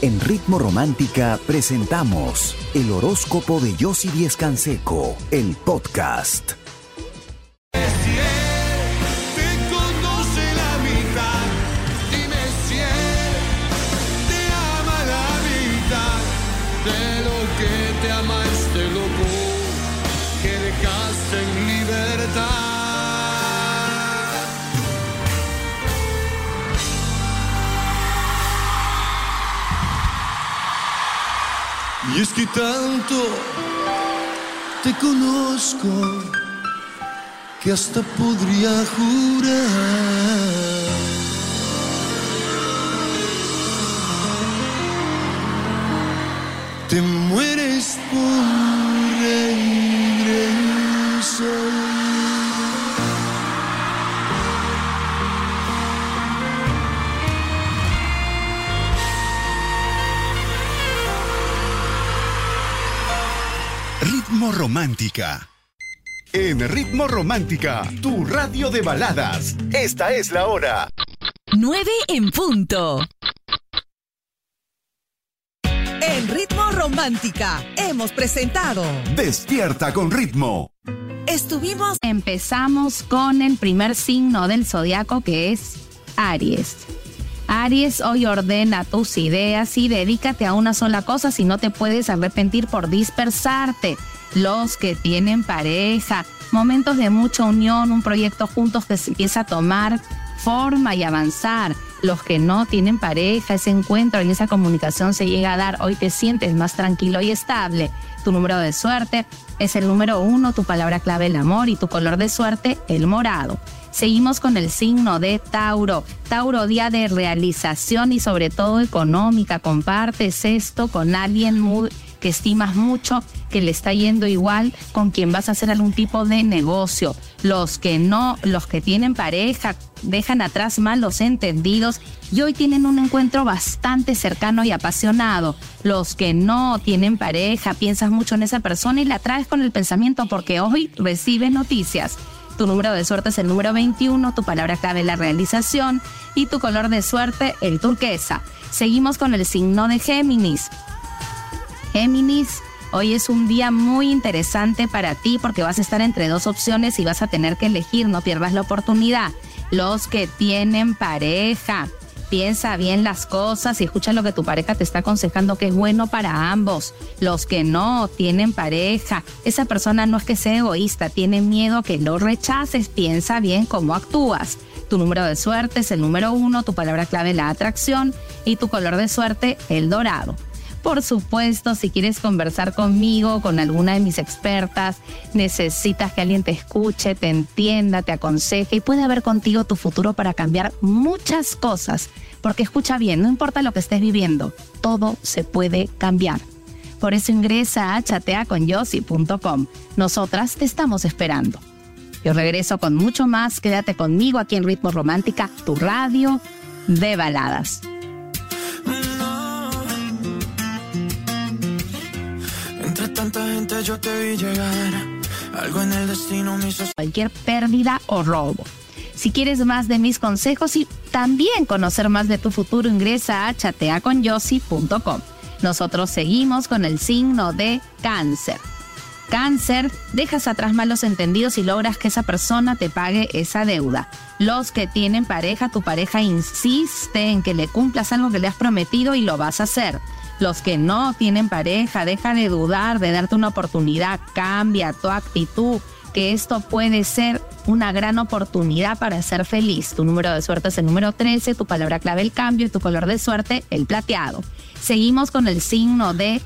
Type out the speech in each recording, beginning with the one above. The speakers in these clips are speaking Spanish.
En Ritmo Romántica presentamos el horóscopo de Yossi Díez Canseco, el podcast. Dime que te ama este loco que dejaste en libertad. Y es que tanto te conozco que hasta podría jurar te mueres por regresar. Ritmo Romántica. En Ritmo Romántica, tu radio de baladas. Esta es la hora. 9 en punto. En Ritmo Romántica hemos presentado. Despierta con ritmo. Estuvimos. Empezamos con el primer signo del zodiaco que es Aries. Aries, hoy ordena tus ideas y dedícate a una sola cosa si no te puedes arrepentir por dispersarte. Los que tienen pareja, momentos de mucha unión, un proyecto juntos que se empieza a tomar forma y avanzar. Los que no tienen pareja, ese encuentro y esa comunicación se llega a dar. Hoy te sientes más tranquilo y estable. Tu número de suerte es el número uno, tu palabra clave el amor y tu color de suerte el morado. Seguimos con el signo de Tauro. Tauro, día de realización y sobre todo económica. Compartes esto con alguien muy, que estimas mucho, que le está yendo igual, con quien vas a hacer algún tipo de negocio. Los que no, los que tienen pareja, dejan atrás malos entendidos y hoy tienen un encuentro bastante cercano y apasionado. Los que no tienen pareja, piensas mucho en esa persona y la traes con el pensamiento porque hoy recibes noticias. Tu número de suerte es el número 21, tu palabra clave la realización y tu color de suerte el turquesa. Seguimos con el signo de Géminis. Géminis, hoy es un día muy interesante para ti porque vas a estar entre dos opciones y vas a tener que elegir, no pierdas la oportunidad. Los que tienen pareja, piensa bien las cosas y escucha lo que tu pareja te está aconsejando que es bueno para ambos. Los que no tienen pareja, esa persona no es que sea egoísta, tiene miedo que lo rechaces, piensa bien cómo actúas. Tu número de suerte es el número uno, tu palabra clave la atracción y tu color de suerte el dorado. Por supuesto, si quieres conversar conmigo, con alguna de mis expertas, necesitas que alguien te escuche, te entienda, te aconseje y pueda ver contigo tu futuro para cambiar muchas cosas. Porque escucha bien, no importa lo que estés viviendo, todo se puede cambiar. Por eso ingresa a chateaconyossi.com. Nosotras te estamos esperando. Yo regreso con mucho más. Quédate conmigo aquí en Ritmo Romántica, tu radio de baladas. Yo te vi llegar. Algo en el destino me hizo cualquier pérdida o robo. Si quieres más de mis consejos y también conocer más de tu futuro, ingresa a chateaconyossi.com. Nosotros seguimos con el signo de cáncer. Cáncer, dejas atrás malos entendidos y logras que esa persona te pague esa deuda. Los que tienen pareja, tu pareja insiste en que le cumplas algo que le has prometido y lo vas a hacer. Los que no tienen pareja, deja de dudar, de darte una oportunidad, cambia tu actitud, que esto puede ser una gran oportunidad para ser feliz. Tu número de suerte es el número 13, tu palabra clave el cambio y tu color de suerte el plateado. Seguimos con el signo de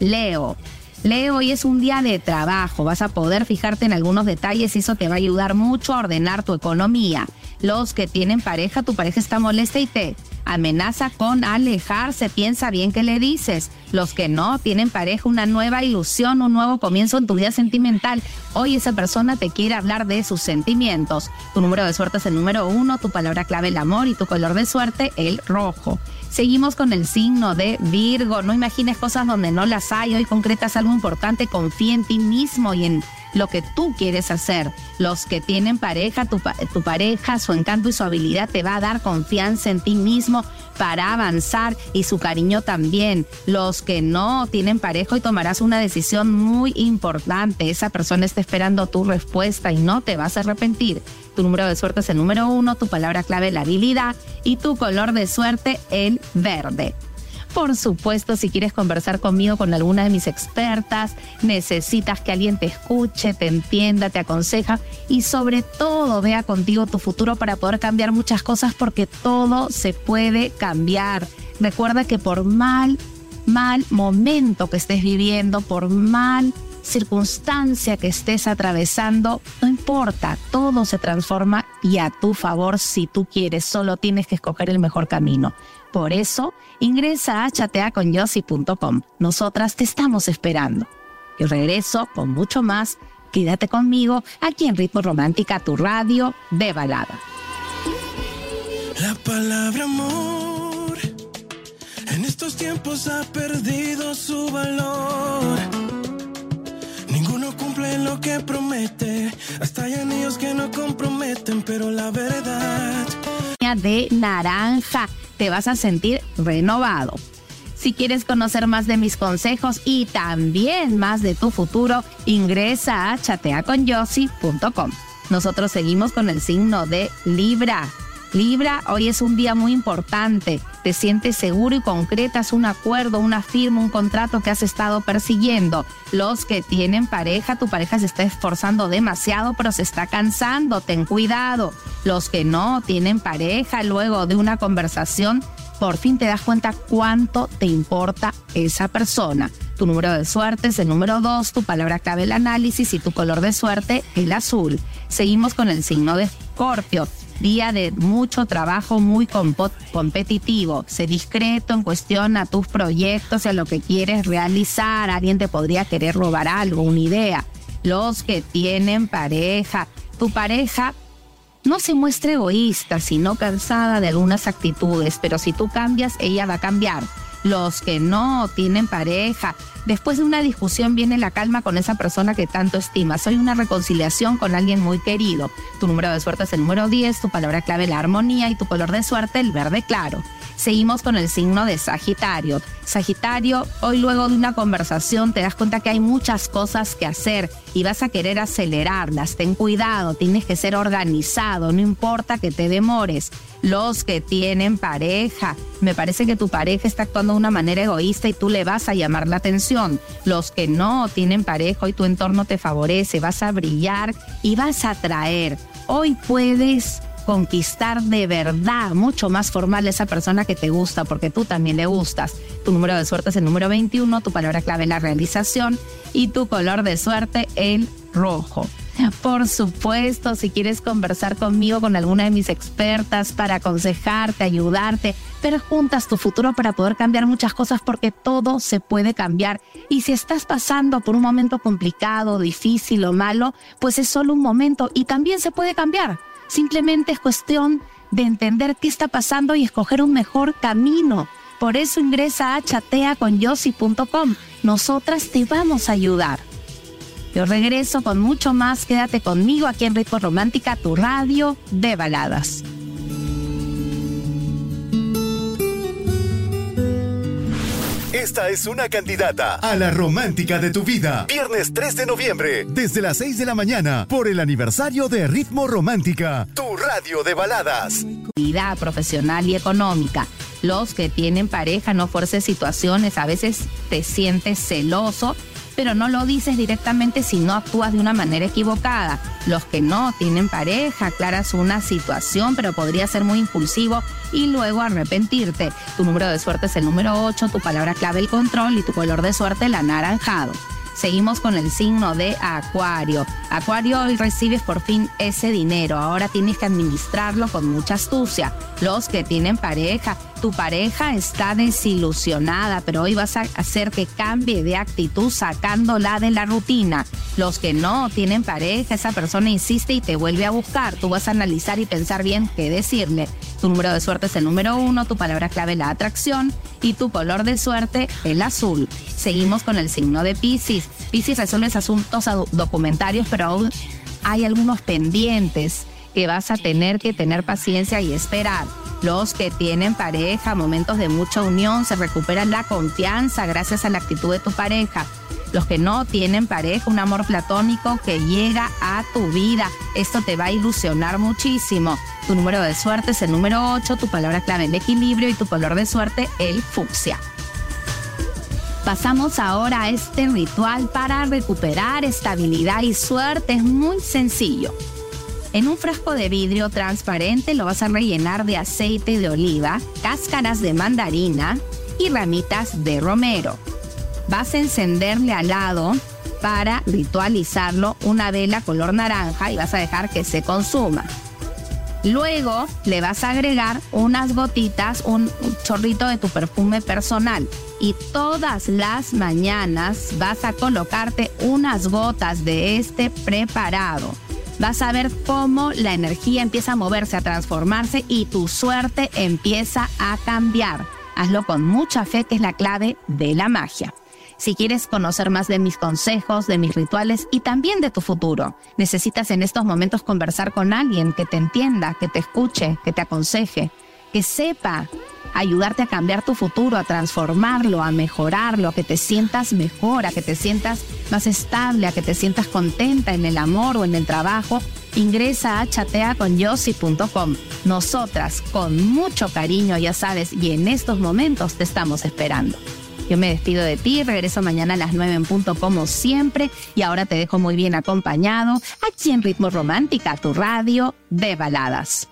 Leo. Leo, hoy es un día de trabajo, vas a poder fijarte en algunos detalles y eso te va a ayudar mucho a ordenar tu economía. Los que tienen pareja, tu pareja está molesta y te amenaza con alejarse, piensa bien qué le dices. Los que no tienen pareja, una nueva ilusión, un nuevo comienzo en tu vida sentimental. Hoy esa persona te quiere hablar de sus sentimientos. Tu número de suerte es el número uno, tu palabra clave el amor y tu color de suerte el rojo. Seguimos con el signo de Virgo. No imagines cosas donde no las hay. Hoy concretas algo importante. Confía en ti mismo y en lo que tú quieres hacer. Los que tienen pareja, tu, tu pareja, su encanto y su habilidad te va a dar confianza en ti mismo para avanzar y su cariño también. Los que no tienen pareja y tomarás una decisión muy importante. Esa persona está esperando tu respuesta y no te vas a arrepentir. Tu número de suerte es el número uno, tu palabra clave la habilidad y tu color de suerte el verde. Por supuesto, si quieres conversar conmigo con alguna de mis expertas, necesitas que alguien te escuche, te entienda, te aconseja y sobre todo vea contigo tu futuro para poder cambiar muchas cosas porque todo se puede cambiar. Recuerda que por mal, mal momento que estés viviendo, por mal circunstancia que estés atravesando, no importa, todo se transforma y a tu favor si tú quieres, solo tienes que escoger el mejor camino. Por eso, ingresa a chateaconyossi.com. Nosotras te estamos esperando. Y regreso con mucho más. Quédate conmigo aquí en Ritmo Romántica, tu radio de balada. La palabra amor en estos tiempos ha perdido su valor. Que promete, pero la verdad de naranja. Te vas a sentir renovado. Si quieres conocer más de mis consejos y también más de tu futuro, ingresa a chateaconyossi.com. Nosotros seguimos con el signo de Libra. Libra, hoy es un día muy importante. Te sientes seguro y concretas un acuerdo, una firma, un contrato que has estado persiguiendo. Los que tienen pareja, tu pareja se está esforzando demasiado, pero se está cansando. Ten cuidado. Los que no tienen pareja, luego de una conversación, por fin te das cuenta cuánto te importa esa persona. Tu número de suerte es el número 2, tu palabra clave el análisis y tu color de suerte el azul. Seguimos con el signo de Escorpio día de mucho trabajo muy competitivo. Sé discreto en cuestión a tus proyectos y a lo que quieres realizar. Alguien te podría querer robar algo, una idea. Los que tienen pareja, tu pareja no se muestra egoísta, sino cansada de algunas actitudes, pero si tú cambias, ella va a cambiar. Los que no tienen pareja, Después de una discusión viene la calma con esa persona que tanto estimas. Soy una reconciliación con alguien muy querido. Tu número de suerte es el número 10, tu palabra clave la armonía y tu color de suerte el verde claro. Seguimos con el signo de Sagitario. Sagitario, hoy luego de una conversación te das cuenta que hay muchas cosas que hacer y vas a querer acelerarlas. Ten cuidado, tienes que ser organizado, no importa que te demores. Los que tienen pareja, me parece que tu pareja está actuando de una manera egoísta y tú le vas a llamar la atención. Los que no tienen pareja y tu entorno te favorece, vas a brillar y vas a atraer. Hoy puedes conquistar de verdad, mucho más formal esa persona que te gusta, porque tú también le gustas. Tu número de suerte es el número 21, tu palabra clave la realización y tu color de suerte el rojo. Por supuesto, si quieres conversar conmigo, con alguna de mis expertas para aconsejarte, ayudarte, pero tu futuro para poder cambiar muchas cosas porque todo se puede cambiar. Y si estás pasando por un momento complicado, difícil o malo, pues es solo un momento y también se puede cambiar. Simplemente es cuestión de entender qué está pasando y escoger un mejor camino. Por eso ingresa a chateaconyossi.com. Nosotras te vamos a ayudar. Yo regreso con mucho más. Quédate conmigo aquí en Ritmo Romántica, tu radio de baladas. Esta es una candidata a la romántica de tu vida. Viernes 3 de noviembre, desde las 6 de la mañana, por el aniversario de Ritmo Romántica, tu radio de baladas. Vida profesional y económica. Los que tienen pareja no fuerces situaciones, a veces te sientes celoso pero no lo dices directamente si no actúas de una manera equivocada. Los que no tienen pareja, aclaras una situación, pero podría ser muy impulsivo y luego arrepentirte. Tu número de suerte es el número 8, tu palabra clave el control y tu color de suerte el anaranjado. Seguimos con el signo de Acuario. Acuario, hoy recibes por fin ese dinero. Ahora tienes que administrarlo con mucha astucia. Los que tienen pareja, tu pareja está desilusionada, pero hoy vas a hacer que cambie de actitud sacándola de la rutina. Los que no tienen pareja, esa persona insiste y te vuelve a buscar. Tú vas a analizar y pensar bien qué decirle. Tu número de suerte es el número uno, tu palabra clave la atracción y tu color de suerte el azul. Seguimos con el signo de Pisces. Pisces resuelve asuntos documentarios, pero aún hay algunos pendientes que vas a tener que tener paciencia y esperar. Los que tienen pareja, momentos de mucha unión, se recupera la confianza gracias a la actitud de tu pareja. Los que no tienen pareja, un amor platónico que llega a tu vida. Esto te va a ilusionar muchísimo. Tu número de suerte es el número 8, tu palabra clave el equilibrio y tu color de suerte el fucsia. Pasamos ahora a este ritual para recuperar estabilidad y suerte. Es muy sencillo. En un frasco de vidrio transparente lo vas a rellenar de aceite de oliva, cáscaras de mandarina y ramitas de romero. Vas a encenderle al lado para ritualizarlo una vela color naranja y vas a dejar que se consuma. Luego le vas a agregar unas gotitas, un chorrito de tu perfume personal y todas las mañanas vas a colocarte unas gotas de este preparado. Vas a ver cómo la energía empieza a moverse, a transformarse y tu suerte empieza a cambiar. Hazlo con mucha fe, que es la clave de la magia. Si quieres conocer más de mis consejos, de mis rituales y también de tu futuro, necesitas en estos momentos conversar con alguien que te entienda, que te escuche, que te aconseje, que sepa ayudarte a cambiar tu futuro, a transformarlo, a mejorarlo, a que te sientas mejor, a que te sientas más estable, a que te sientas contenta en el amor o en el trabajo, ingresa a chateaconyossi.com. Nosotras, con mucho cariño, ya sabes, y en estos momentos te estamos esperando. Yo me despido de ti, regreso mañana a las 9 en punto como siempre y ahora te dejo muy bien acompañado aquí en Ritmo Romántica, tu radio de baladas.